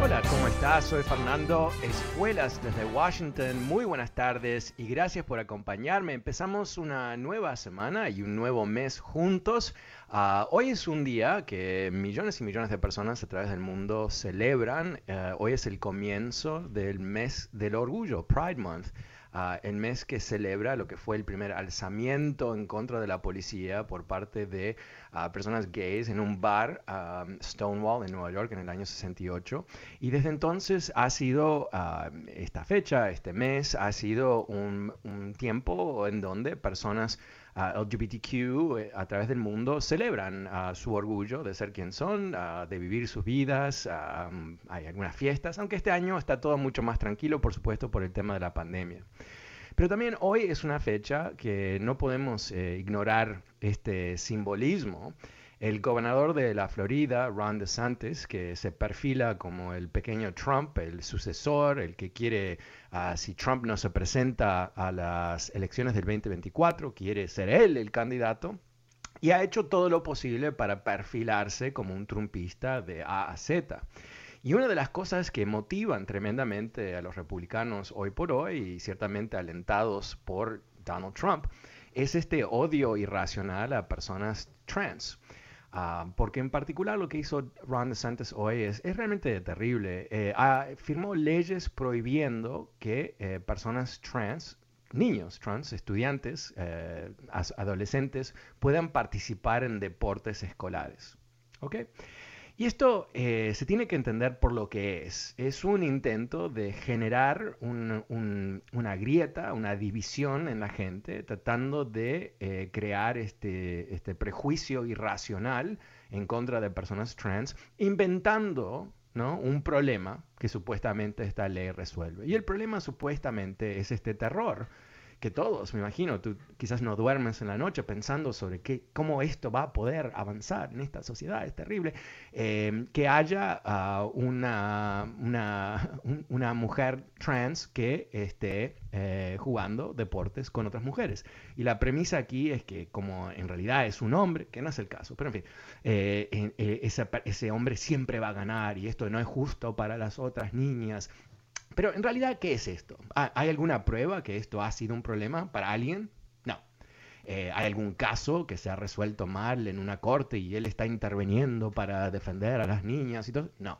Hola, ¿cómo estás? Soy Fernando Escuelas desde Washington. Muy buenas tardes y gracias por acompañarme. Empezamos una nueva semana y un nuevo mes juntos. Ah, hoy es un día que millones y millones de personas a través del mundo celebran. Eh, hoy es el comienzo del mes del orgullo, Pride Month. Ah, el mes que celebra lo que fue el primer alzamiento en contra de la policía por parte de ah, personas gays en un bar, Stonewall, en Nueva York, en el año 68. Y desde entonces ha sido ah, esta fecha, este mes, ha sido un, un tiempo en donde personas LGBTQ eh, a través del mundo celebran su orgullo de ser quien son, de vivir sus vidas. hay algunas fiestas, aunque este año está todo mucho más tranquilo, por supuesto, por el tema de la pandemia. Pero también hoy es una fecha que no podemos eh, ignorar este simbolismo el gobernador de la Florida, Ron DeSantis, que se perfila como el pequeño Trump, el sucesor, el que quiere, ah, si Trump no se presenta a las elecciones del 2024, quiere ser él el candidato, y ha hecho todo lo posible para perfilarse como un trumpista de A a Z. Y una de las cosas que motivan tremendamente a los republicanos hoy por hoy, y ciertamente alentados por Donald Trump, es este odio irracional a personas trans. Ah, porque en particular lo que hizo Ron DeSantis hoy es, es realmente terrible. Eh, firmó leyes prohibiendo que eh, personas trans, niños trans, estudiantes, eh, adolescentes, puedan participar en deportes escolares. ¿okay? Y esto eh, se tiene que entender por lo que es. Es un intento de generar una grieta, una división en la gente, tratando de eh, crear este, este prejuicio irracional en contra de personas trans, inventando ¿no? un problema que supuestamente esta ley resuelve. Y el problema supuestamente es este terror que todos, me imagino, tú quizás no duermes en la noche pensando sobre qué, cómo esto va a poder avanzar en esta sociedad, es terrible, eh, que haya ah, una, una, una, mujer trans que esté eh, jugando deportes con otras mujeres. Y la premisa aquí es que como en realidad es un hombre, que no es el caso, pero en fin, eh, ese, ese hombre siempre va a ganar y esto no es justo para las otras niñas pero en realidad, ¿qué es esto? ¿Hay alguna prueba que esto ha sido un problema para alguien? No. Eh, ¿Hay algún caso que se ha resuelto mal en una corte y él está interviniendo para defender a las niñas y todo? No.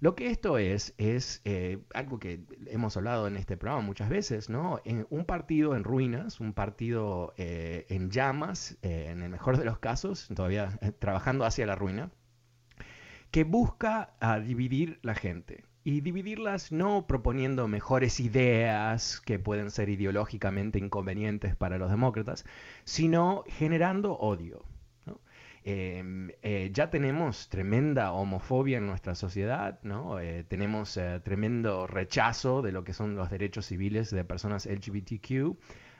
Lo que esto es, es eh, algo que hemos hablado en este programa muchas veces, ¿no? Un partido en ruinas, un partido eh, en llamas, en el mejor de los casos, todavía trabajando hacia la ruina, que busca dividir la gente y dividirlas no proponiendo mejores ideas que pueden ser ideológicamente inconvenientes para los demócratas, sino generando odio. Em, eh, ya tenemos tremenda homofobia en nuestra sociedad, ¿no? Eh, tenemos eh, tremendo rechazo de lo que son los derechos civiles de personas LGBTQ.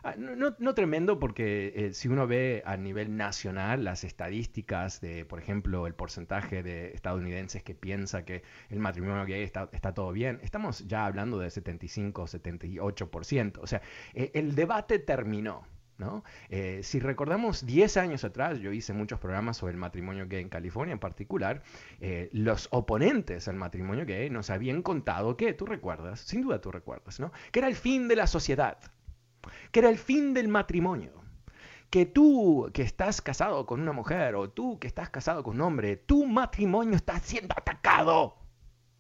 Ah, no, tremendo porque eh, si uno ve a nivel nacional las estadísticas de, por ejemplo, el porcentaje de estadounidenses que piensa que el matrimonio gay está, todo bien, estamos ya hablando de 75, 78%. O sea, eh, el debate terminó. ¿no? Eh, si recordamos 10 años atrás, yo hice muchos programas sobre el matrimonio gay en California en particular, los oponentes al matrimonio gay nos habían contado que, tú recuerdas, sin duda tú recuerdas, ¿no? que era el fin de la sociedad, que era el fin del matrimonio. que tú que estás casado con una mujer o tú que estás casado con un hombre, tu matrimonio está siendo atacado.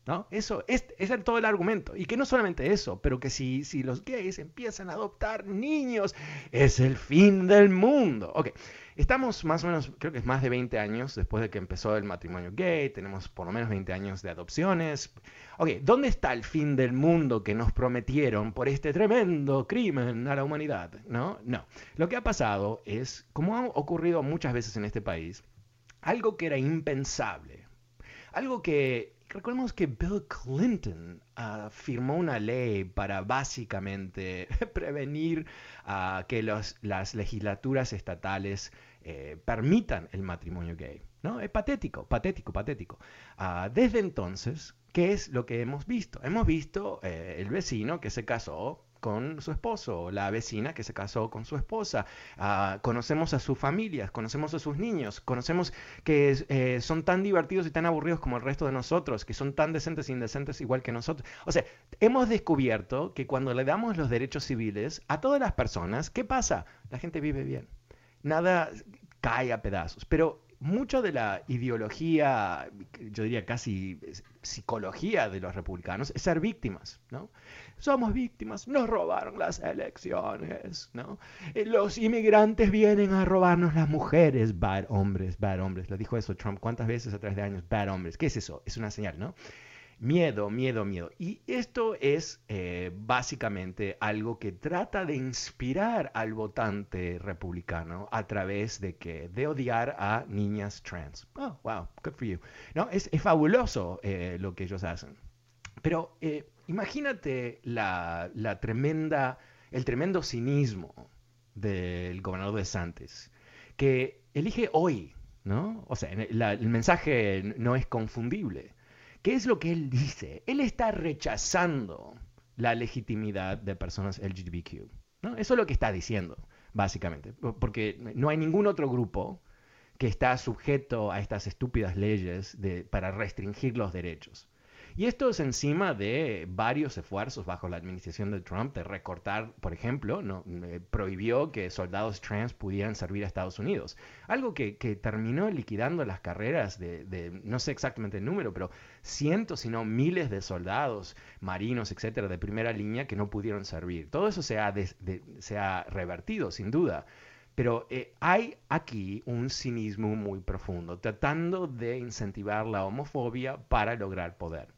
¿No? Eso es, es todo el argumento. Y que no solamente eso, pero que si, si los gays empiezan a adoptar niños, es el fin del mundo. Ok, estamos más o menos, creo que es más de 20 años después de que empezó el matrimonio gay, tenemos por lo menos 20 años de adopciones. Ok, ¿dónde está el fin del mundo que nos prometieron por este tremendo crimen a la humanidad? No, no. Lo que ha pasado es, como ha ocurrido muchas veces en este país, algo que era impensable. Algo que Recordemos que Bill Clinton uh, firmó una ley para básicamente prevenir uh, que las legislaturas estatales eh, permitan el matrimonio gay. ¿no? Es patético, patético, patético. Uh, desde entonces, ¿qué es lo que hemos visto? Hemos visto eh, el vecino que se casó con su esposo, la vecina que se casó con su esposa, ah, conocemos a sus familias, conocemos a sus niños, conocemos que eh, son tan divertidos y tan aburridos como el resto de nosotros, que son tan decentes e indecentes igual que nosotros. O sea, hemos descubierto que cuando le damos los derechos civiles a todas las personas, ¿qué pasa? La gente vive bien. Nada cae a pedazos. Pero mucho de la ideología, yo diría casi psicología de los republicanos, es ser víctimas, ¿no? Somos víctimas, nos robaron las elecciones, ¿no? Eh, los inmigrantes vienen a robarnos las mujeres, bad hombres, bad hombres. Lo dijo eso Trump cuántas veces a través de años, bad hombres. ¿Qué es eso? Es una señal, ¿no? Miedo, miedo, miedo. Y esto es eh, básicamente algo que trata de inspirar al votante republicano a través de que de odiar a niñas trans. Oh, wow, good for you. No, es, fabuloso eh, lo que ellos hacen. Pero eh, imagínate la, tremenda, el tremendo cinismo del gobernador de Santos, que elige hoy, ¿no? O sea, el mensaje no es confundible. ¿Qué es lo que él dice? Él está rechazando la legitimidad de personas LGBTQ. ¿no? Eso es lo que está diciendo, básicamente. Porque no hay ningún otro grupo que está sujeto a estas estúpidas leyes para restringir los derechos. Y esto es encima de varios esfuerzos bajo la administración de Trump de recortar, por ejemplo, ¿no? Eh, prohibió que soldados trans pudieran servir a Estados Unidos. Algo que, terminó liquidando las carreras de, no sé exactamente el número, pero cientos, si no miles de soldados, marinos, etcétera, de primera línea que no pudieron servir. Todo eso se ha, revertido, sin duda. Pero eh, hay aquí un cinismo muy profundo, tratando de incentivar la homofobia para lograr poder.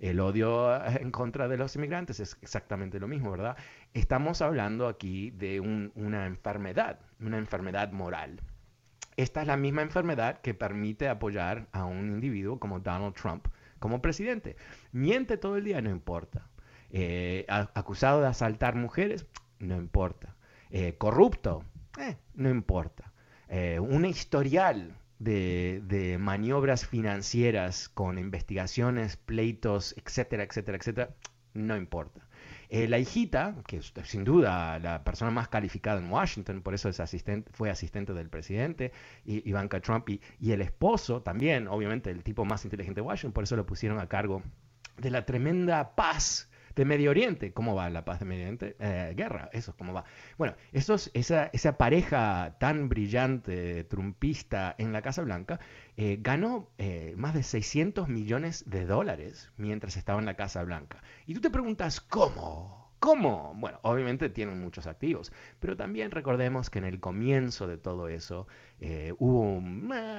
El odio en contra de los inmigrantes es exactamente lo mismo, ¿verdad? Estamos hablando aquí de una enfermedad, una enfermedad moral. Esta es la misma enfermedad que permite apoyar a un individuo como Donald Trump como presidente. Miente todo el día, no importa. Eh, acusado de asaltar mujeres, no importa. Eh, corrupto, eh, no importa. un historial de, maniobras financieras con investigaciones, pleitos, etcétera, etcétera, etcétera, no importa. Eh, la hijita, que es sin duda la persona más calificada en Washington, por eso es asistente, fue asistente del presidente, Ivanka Trump, y, y, el esposo también, obviamente el tipo más inteligente de Washington, por eso lo pusieron a cargo de la tremenda paz de Medio Oriente. ¿Cómo va la paz de Medio Oriente? Eh, guerra, eso es cómo va. Bueno, esa, esa, pareja tan brillante, trumpista en la Casa Blanca, eh, ganó eh, más de 600 millones de dólares mientras estaba en la Casa Blanca. Y tú te preguntas, ¿cómo? ¿Cómo? Bueno, obviamente tienen muchos activos, pero también recordemos que en el comienzo de todo eso hubo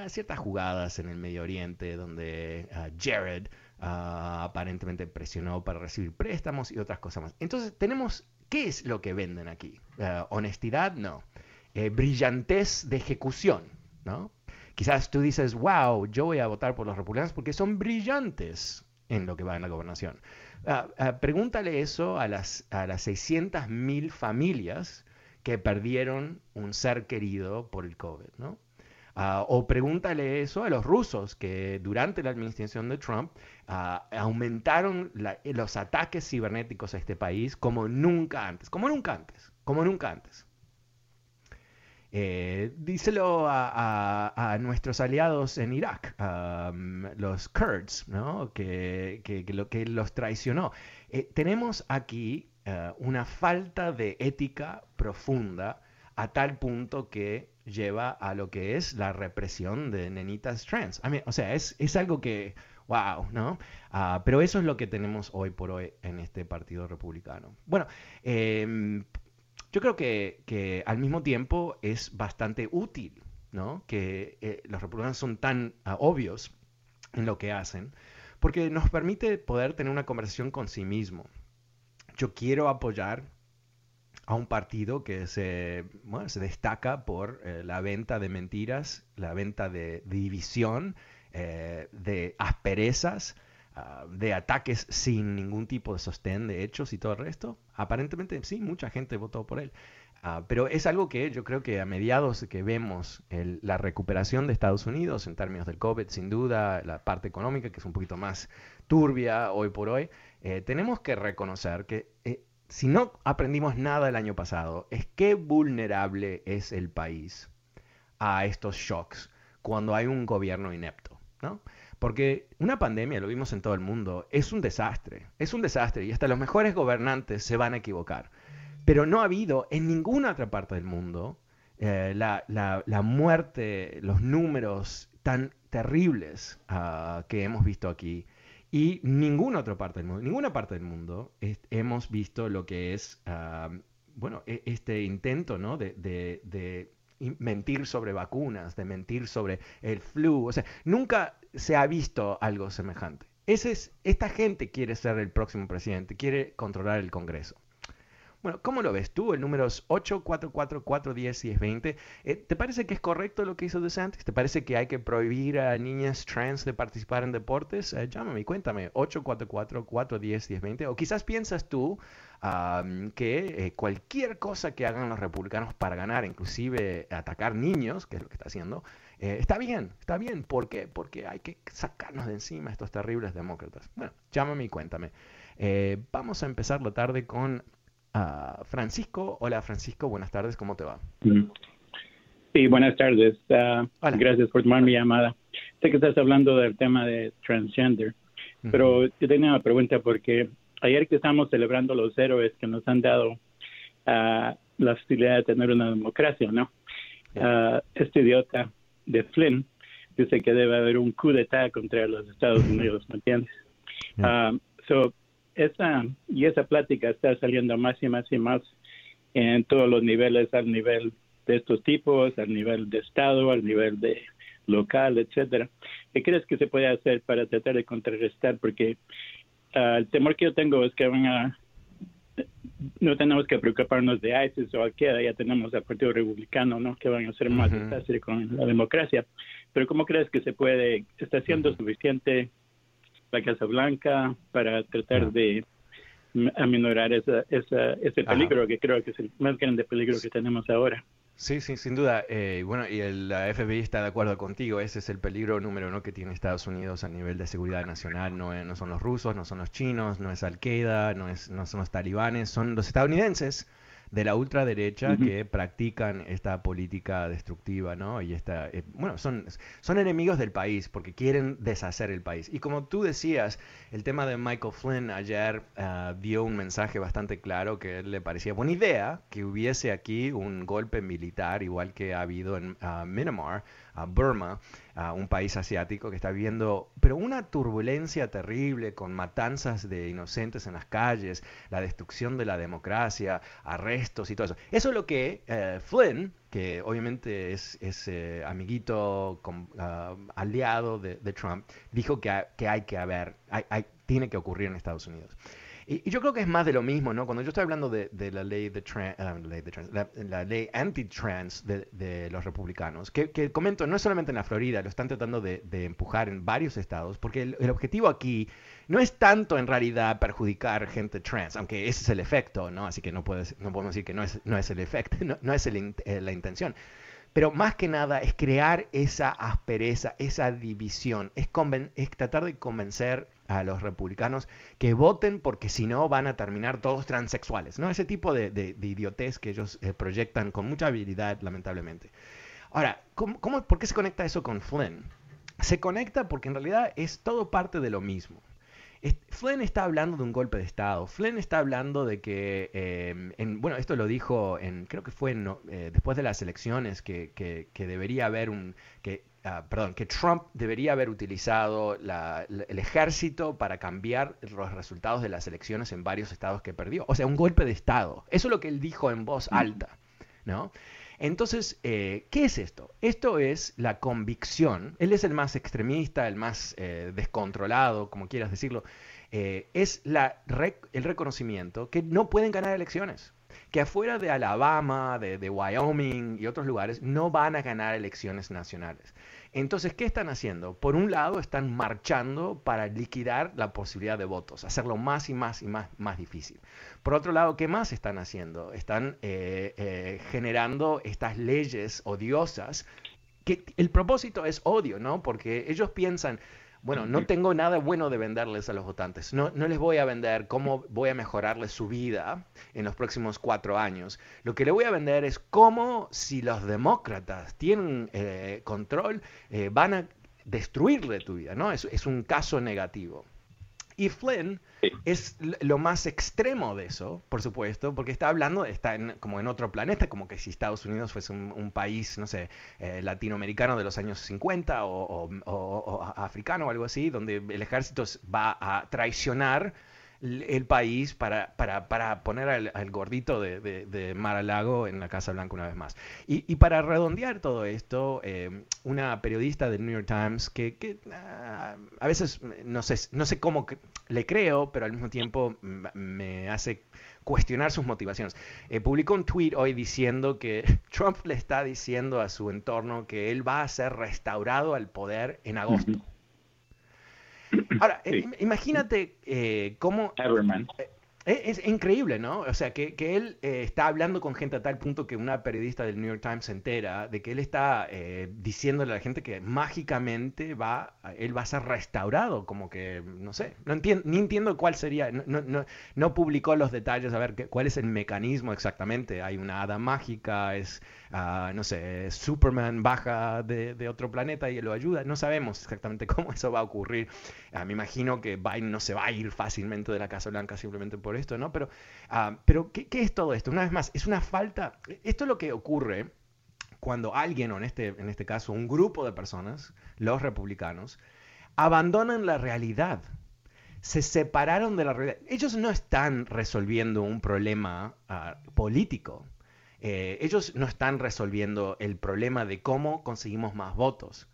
ciertas jugadas en el Medio Oriente donde ah, Jared Ah, aparentemente presionó para recibir préstamos y otras cosas más. Entonces tenemos, ¿qué es lo que venden aquí? Ah, honestidad, no. Eh, brillantez de ejecución, ¿no? Quizás tú dices, wow, yo voy a votar por los republicanos porque son brillantes en lo que va en la gobernación. Ah, pregúntale eso a las, a las 600.000 familias que perdieron un ser querido por el COVID, ¿no? Ah, o pregúntale eso a los rusos que durante la administración de Trump ah, aumentaron los ataques cibernéticos a este país como nunca antes, como nunca antes, como nunca antes. Eh, díselo a, nuestros aliados en Irak, los Kurds, que, lo, que los traicionó. Eh, tenemos aquí eh, una falta de ética profunda a tal punto que lleva a lo que es la represión de nenitas trans. o sea, es, es algo que, wow, ¿no? Ah, pero eso es lo que tenemos hoy por hoy en este Partido Republicano. Bueno, em, yo creo que, que, al mismo tiempo es bastante útil, ¿no? Que eh, los republicanos son tan ah, obvios en lo que hacen, porque nos permite poder tener una conversación con sí mismo. Yo quiero apoyar a un partido que se, se destaca por eh, la venta de mentiras, la venta de, división, eh, de asperezas, ah, de ataques sin ningún tipo de sostén de hechos y todo el resto. Aparentemente sí, mucha gente votó por él. Ah, pero es algo que yo creo que a mediados que vemos la recuperación de Estados Unidos en términos del COVID, sin duda, la parte económica que es un poquito más turbia hoy por hoy, eh, tenemos que reconocer que si no aprendimos nada el año pasado, es qué vulnerable es el país a estos shocks cuando hay un gobierno inepto, ¿no? Porque una pandemia, lo vimos en todo el mundo, es un desastre, es un desastre y hasta los mejores gobernantes se van a equivocar. Pero no ha habido en ninguna otra parte del mundo eh, la, muerte, los números tan terribles ah, que hemos visto aquí y ninguna otra parte del mundo, ninguna parte del mundo hemos visto lo que es, bueno, e, este intento, ¿no? De, mentir sobre vacunas, de mentir sobre el flu. O sea, nunca se ha visto algo semejante. Ese es, esta gente quiere ser el próximo presidente, quiere controlar el Congreso. Bueno, ¿cómo lo ves tú? El número es 8, 4, 4, 4, 10 y es 20. Eh, ¿Te parece que es correcto lo que hizo DeSantis? ¿Te parece que hay que prohibir a niñas trans de participar en deportes? Eh, llámame, cuéntame. 8, 4, 4, 4, 10, 10, 20. O quizás piensas tú que eh, cualquier cosa que hagan los republicanos para ganar, inclusive atacar niños, que es lo que está haciendo, eh, está bien, está bien. ¿Por qué? Porque hay que sacarnos de encima estos terribles demócratas. Bueno, llámame y cuéntame. Vamos a empezar la tarde con Francisco. Hola Francisco, buenas tardes, ¿cómo te va? Sí, buenas tardes. Ah, gracias por tomar mi llamada. Sé que estás hablando del tema de transgender, pero yo tenía una pregunta porque ayer que estamos celebrando los héroes que nos han dado uh, la posibilidad de tener una democracia, ¿no? Este idiota de Flynn dice que debe haber un coup d'etat contra los Estados Unidos, ¿me entiendes? So, esa, y esa plática está saliendo más y más y más en todos los niveles, al nivel de estos tipos, al nivel de Estado, al nivel de local, etcétera. ¿Qué crees que se puede hacer para tratar de contrarrestar? Porque uh, el temor que yo tengo es que van a no tenemos que preocuparnos de ISIS o Al-Qaeda, ya tenemos al Partido Republicano, ¿no? Que van a ser más uh con la democracia. Pero ¿cómo crees que se puede, está siendo suficiente la Casa Blanca para tratar de aminorar esa, esa, ese peligro que creo que es el más grande peligro que tenemos ahora? Sí, sí, sin duda. Eh, bueno, y el, la FBI está de acuerdo contigo. Ese es el peligro número uno que tiene Estados Unidos a nivel de seguridad nacional. No, no son los rusos, no son los chinos, no es Al-Qaeda, no, es, no son los talibanes, son los estadounidenses de la ultraderecha que practican esta política destructiva, ¿no? Y esta, eh, bueno, son, son enemigos del país porque quieren deshacer el país. Y como tú decías, el tema de Michael Flynn ayer uh, dio un mensaje bastante claro que le parecía buena idea que hubiese aquí un golpe militar igual que ha habido en uh, Myanmar, a Burma, un país asiático que está viviendo, pero una turbulencia terrible con matanzas de inocentes en las calles, la destrucción de la democracia, arrestos y todo eso. Eso es lo que eh, Flynn, que obviamente es, eh, amiguito, ah, aliado de, Trump, dijo que, hay que haber, tiene que ocurrir en Estados Unidos. Y, yo creo que es más de lo mismo, ¿no? Cuando yo estoy hablando de, la ley de, ah, la, ley, anti-trans de, los republicanos, que, comento, no es solamente en la Florida, lo están tratando de, empujar en varios estados, porque el, objetivo aquí no es tanto en realidad perjudicar gente trans, aunque ese es el efecto, ¿no? Así que no, puedes, no podemos decir que no es, no es el efecto, no, es eh, la intención. Pero más que nada es crear esa aspereza, esa división, es, es tratar de convencer a los republicanos que voten porque si no van a terminar todos transexuales, ¿no? Ese tipo de, de, idiotez que ellos eh, proyectan con mucha habilidad, lamentablemente. Ahora, ¿cómo, por qué se conecta eso con Flynn? Se conecta porque en realidad es todo parte de lo mismo. Flynn está hablando de un golpe de Estado. Flynn está hablando de que, eh, en, bueno, esto lo dijo en, creo que fue eh, después de las elecciones, que, que, debería haber un, que, ah, perdón, que Trump debería haber utilizado el ejército para cambiar los resultados de las elecciones en varios estados que perdió. O sea, un golpe de Estado. Eso es lo que él dijo en voz alta, ¿no? Entonces, eh, ¿qué es esto? Esto es la convicción. Él es el más extremista, el más descontrolado, como quieras decirlo. Eh, es la el reconocimiento que no pueden ganar elecciones, que afuera de Alabama, de, Wyoming y otros lugares no van a ganar elecciones nacionales. Entonces, ¿qué están haciendo? Por un lado, están marchando para liquidar la posibilidad de votos, hacerlo más y más y más, más difícil. Por otro lado, ¿qué más están haciendo? Están eh, eh, generando estas leyes odiosas que el propósito es odio, ¿no? Porque ellos piensan, bueno, no tengo nada bueno de venderles a los votantes. No, no les voy a vender cómo voy a mejorarles su vida en los próximos cuatro años. Lo que le voy a vender es cómo si los demócratas tienen eh, control, eh, van a destruirle tu vida, ¿no? Es, es un caso negativo. Y Flynn es lo más extremo de eso, por supuesto, porque está hablando, está como en otro planeta, como que si Estados Unidos fuese un, país, no sé, eh, latinoamericano de los años 50 o, africano o algo así, donde el ejército va a traicionar el país para, para, para poner al, gordito de, de, Mar Lago en la Casa Blanca una vez más. Y, para redondear todo esto, eh, una periodista del New York Times que, ah, a veces no sé, no sé cómo le creo, pero al mismo tiempo me hace cuestionar sus motivaciones. Eh, publicó un tweet hoy diciendo que Trump le está diciendo a su entorno que él va a ser restaurado al poder en agosto. Ahora, eh, imagínate eh, cómo... Eh, es, increíble, ¿no? O sea, que, él está hablando con gente a tal punto que una periodista del New York Times se entera de que él está diciéndole a la gente que mágicamente va, él va a ser restaurado, como que, no sé, no entiendo, ni entiendo cuál sería, no, no, no publicó los detalles, a ver qué, cuál es el mecanismo exactamente. Hay una hada mágica, es no sé, Superman baja de, otro planeta y lo ayuda. No sabemos exactamente cómo eso va a ocurrir. Ah, me imagino que Biden no se va a ir fácilmente de la Casa Blanca simplemente por esto, ¿no? Pero, ah, pero ¿qué, es todo esto? Una vez más, es una falta. Esto es lo que ocurre cuando alguien, o en este, en este caso un grupo de personas, los republicanos, abandonan la realidad se separaron de la realidad. Ellos no están resolviendo un problema ah, político. Eh, ellos no están resolviendo el problema de cómo conseguimos más votos.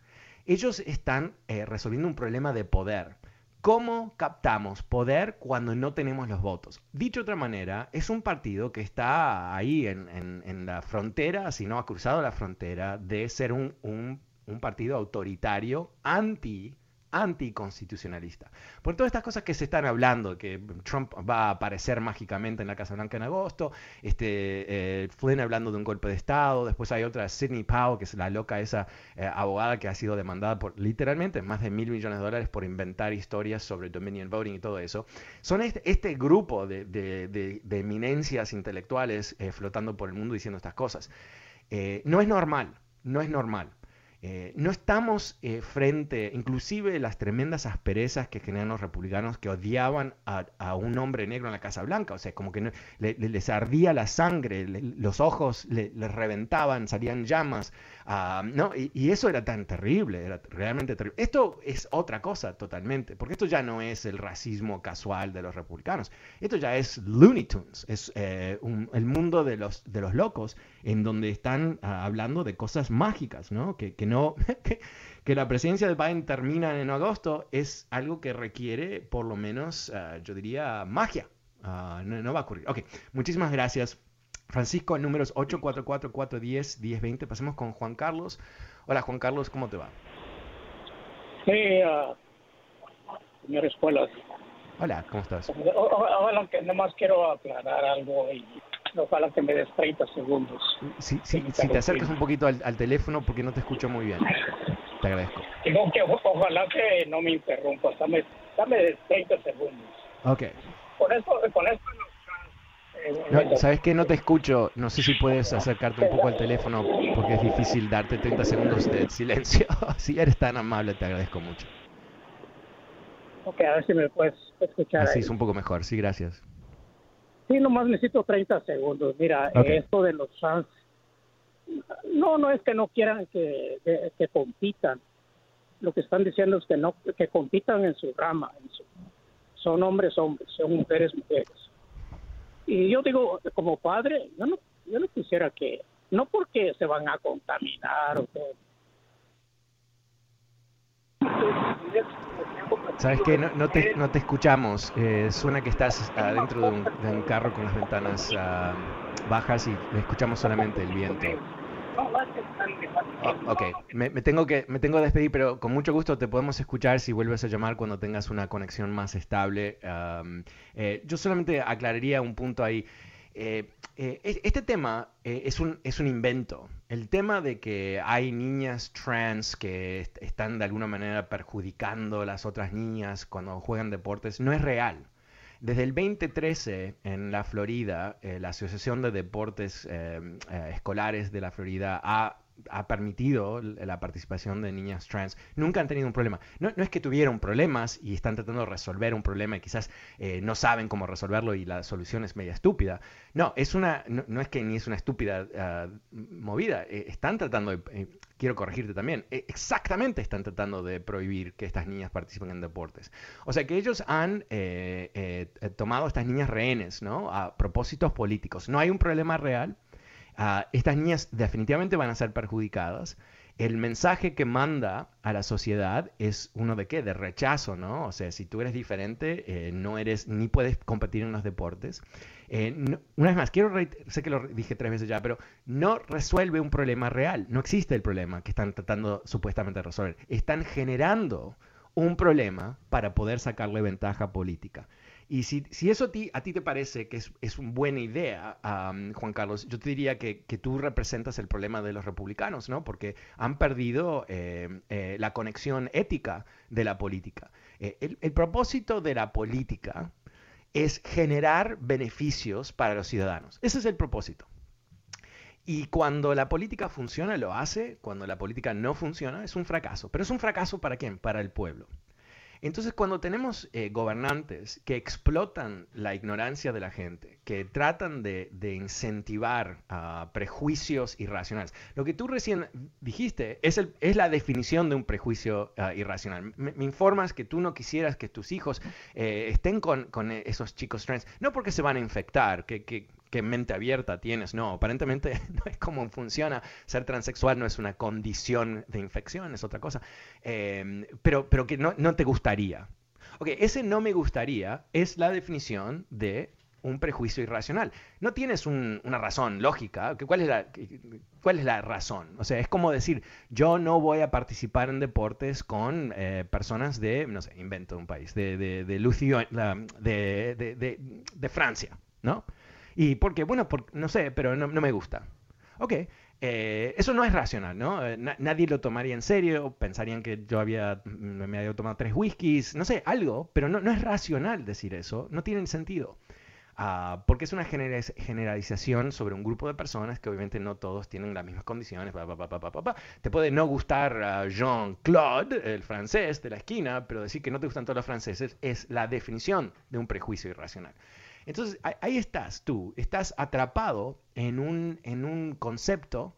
Ellos están eh, resolviendo un problema de poder. ¿Cómo captamos poder cuando no tenemos los votos? Dicho de otra manera, es un partido que está ahí en, la frontera, si no ha cruzado la frontera, de ser un, un partido autoritario anti anticonstitucionalista. Por todas estas cosas que se están hablando, que Trump va a aparecer mágicamente en la Casa Blanca en agosto, este, eh, Flynn hablando de un golpe de Estado, después hay otra, Sidney Powell, que es la loca esa eh, abogada que ha sido demandada por literalmente más de mil millones de dólares por inventar historias sobre Dominion Voting y todo eso. Son este, este grupo de, eminencias intelectuales eh, flotando por el mundo diciendo estas cosas. no es normal, no es normal. Eh, no estamos eh, frente, inclusive las tremendas asperezas que generan los republicanos que odiaban a, un hombre negro en la Casa Blanca, o sea, como que les ardía la sangre, los ojos les reventaban, salían llamas, ah, ¿no? Y, eso era tan terrible, era realmente terrible. Esto es otra cosa totalmente, porque esto ya no es el racismo casual de los republicanos, esto ya es Looney Tunes, es eh, el mundo de los, de los locos, en donde están ah, hablando de cosas mágicas, ¿no? Que, no, que, la presidencia de Biden termina en agosto es algo que requiere, por lo menos, ah, yo diría, magia. Ah, no, va a ocurrir. Ok, muchísimas gracias. Francisco, números 844-410-1020. Pasemos con Juan Carlos. Hola, Juan Carlos, ¿cómo te va? Sí, uh, señor Escuelas. Hola, ¿cómo estás? Hola, que nomás quiero aclarar algo y ojalá que me des 30 segundos. Sí, sí, si te acercas un poquito al, teléfono porque no te escucho muy bien. Te agradezco. Digo que ojalá que no me interrumpas, dame, dame 30 segundos. Ok. Con esto, con esto no, ¿Sabes qué? No te escucho. No sé si puedes acercarte un poco al teléfono porque es difícil darte 30 segundos de silencio. si eres tan amable, te agradezco mucho. Ok, a ver si me puedes escuchar. Así es un poco mejor, sí, gracias. Sí, nomás necesito 30 segundos. Mira, esto de los trans, no, no es que no quieran que, que, compitan. Lo que están diciendo es que no que compitan en su rama. son hombres, hombres, son mujeres, mujeres. Y yo digo, como padre, yo no, yo no quisiera que, no porque se van a contaminar o que ¿Sabes qué? No, no, te, no te escuchamos. Eh, suena que estás adentro de un, carro con las ventanas ah, bajas y escuchamos solamente el viento. Oh, ok, me, tengo que, me tengo que despedir, pero con mucho gusto te podemos escuchar si vuelves a llamar cuando tengas una conexión más estable. Eh, yo solamente aclararía un punto ahí. Eh, eh, este tema eh, es, un, es un invento. El tema de que hay niñas trans que están de alguna manera perjudicando a las otras niñas cuando juegan deportes no es real. Desde el 2013 en la Florida, la Asociación de Deportes Escolares de la Florida ha ha permitido la participación de niñas trans, nunca han tenido un problema. No, es que tuvieron problemas y están tratando de resolver un problema y quizás eh, no saben cómo resolverlo y la solución es media estúpida. No, es una, no, es que ni es una estúpida ah, movida. Eh, están tratando de, eh, quiero corregirte también, exactamente están tratando de prohibir que estas niñas participen en deportes. O sea que ellos han tomado estas niñas rehenes, ¿no? A propósitos políticos. No hay un problema real Ah, estas niñas definitivamente van a ser perjudicadas. El mensaje que manda a la sociedad es uno de qué? De rechazo, ¿no? O sea, si tú eres diferente, eh, no eres, ni puedes competir en los deportes. Eh, una vez más, quiero, sé que lo dije tres veces ya, pero no resuelve un problema real. No existe el problema que están tratando supuestamente de resolver. Están generando un problema para poder sacarle ventaja política. Y si, eso a ti, a ti te parece que es, una buena idea, Juan Carlos, yo te diría que, tú representas el problema de los republicanos, ¿no? Porque han perdido eh, eh, la conexión ética de la política. Eh, el, el propósito de la política es generar beneficios para los ciudadanos. Ese es el propósito. Y cuando la política funciona, lo hace. Cuando la política no funciona, es un fracaso. Pero es un fracaso para quién? Para el pueblo. Entonces, cuando tenemos eh, gobernantes que explotan la ignorancia de la gente, que tratan de, incentivar uh, prejuicios irracionales, lo que tú recién dijiste es, el, es la definición de un prejuicio ah, irracional. Me, informas que tú no quisieras que tus hijos eh, estén con, con, esos chicos trans, no porque se van a infectar, que, que qué mente abierta tienes. No, aparentemente no es como funciona. Ser transexual no es una condición de infección, es otra cosa. Em, pero, pero que no, no te gustaría. Ok, ese no me gustaría es la definición de un prejuicio irracional. No tienes una razón lógica. ¿Cuál es, la, ¿Cuál es la razón? O sea, es como decir, yo no voy a participar en deportes con eh, personas de, no sé, invento un país, de, de, de, de, de Francia, ¿no? ¿Y por qué? Bueno, no sé, pero no, me gusta. Ok, eh, eso no es racional, ¿no? Eh, nadie lo tomaría en serio, pensarían que yo había, mm, me había tomado tres whiskies, no sé, algo, pero no, no es racional decir eso, no tiene sentido. Ah, porque es una generalización sobre un grupo de personas que obviamente no todos tienen las mismas condiciones. te puede no gustar Jean-Claude, el francés de la esquina, pero decir que no te gustan todos los franceses es la definición de un prejuicio irracional. Entonces ahí estás tú, estás atrapado en un, en un concepto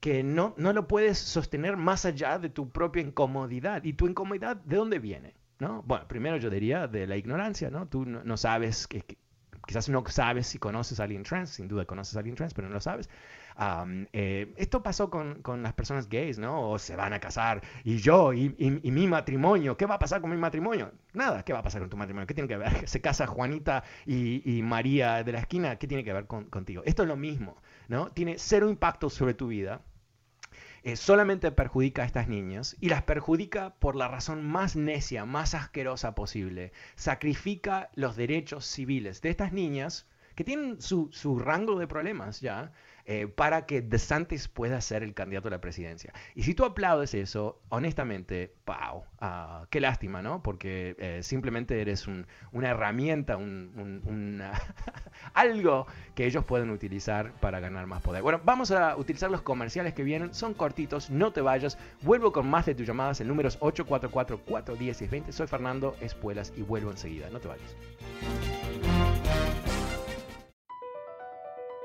que no, no lo puedes sostener más allá de tu propia incomodidad. ¿Y tu incomodidad de dónde viene? ¿No? Bueno, primero yo diría de la ignorancia, ¿no? Tú no, sabes, que, quizás no sabes si conoces a alguien trans, sin duda conoces a alguien trans, pero no lo sabes. Eh, esto pasó con, con, las personas gays, ¿no? O se van a casar y yo y, y, mi matrimonio, ¿qué va a pasar con mi matrimonio? Nada, ¿qué va a pasar con tu matrimonio? ¿Qué tiene que ver? Se casa Juanita y, y María de la esquina, ¿qué tiene que ver con, contigo? Esto es lo mismo, ¿no? Tiene cero impacto sobre tu vida. Eh, solamente perjudica a estas niñas y las perjudica por la razón más necia, más asquerosa posible. Sacrifica los derechos civiles de estas niñas que tienen su, su rango de problemas ya, eh, para que DeSantis pueda ser el candidato a la presidencia. Y si tú aplaudes eso, honestamente, wow, ah, qué lástima, ¿no? Porque eh, simplemente eres una herramienta, un, algo que ellos pueden utilizar para ganar más poder. Bueno, vamos a utilizar los comerciales que vienen, son cortitos, no te vayas. Vuelvo con más de tus llamadas, el número es 844-410-20. Soy Fernando Espuelas y vuelvo enseguida, no te vayas.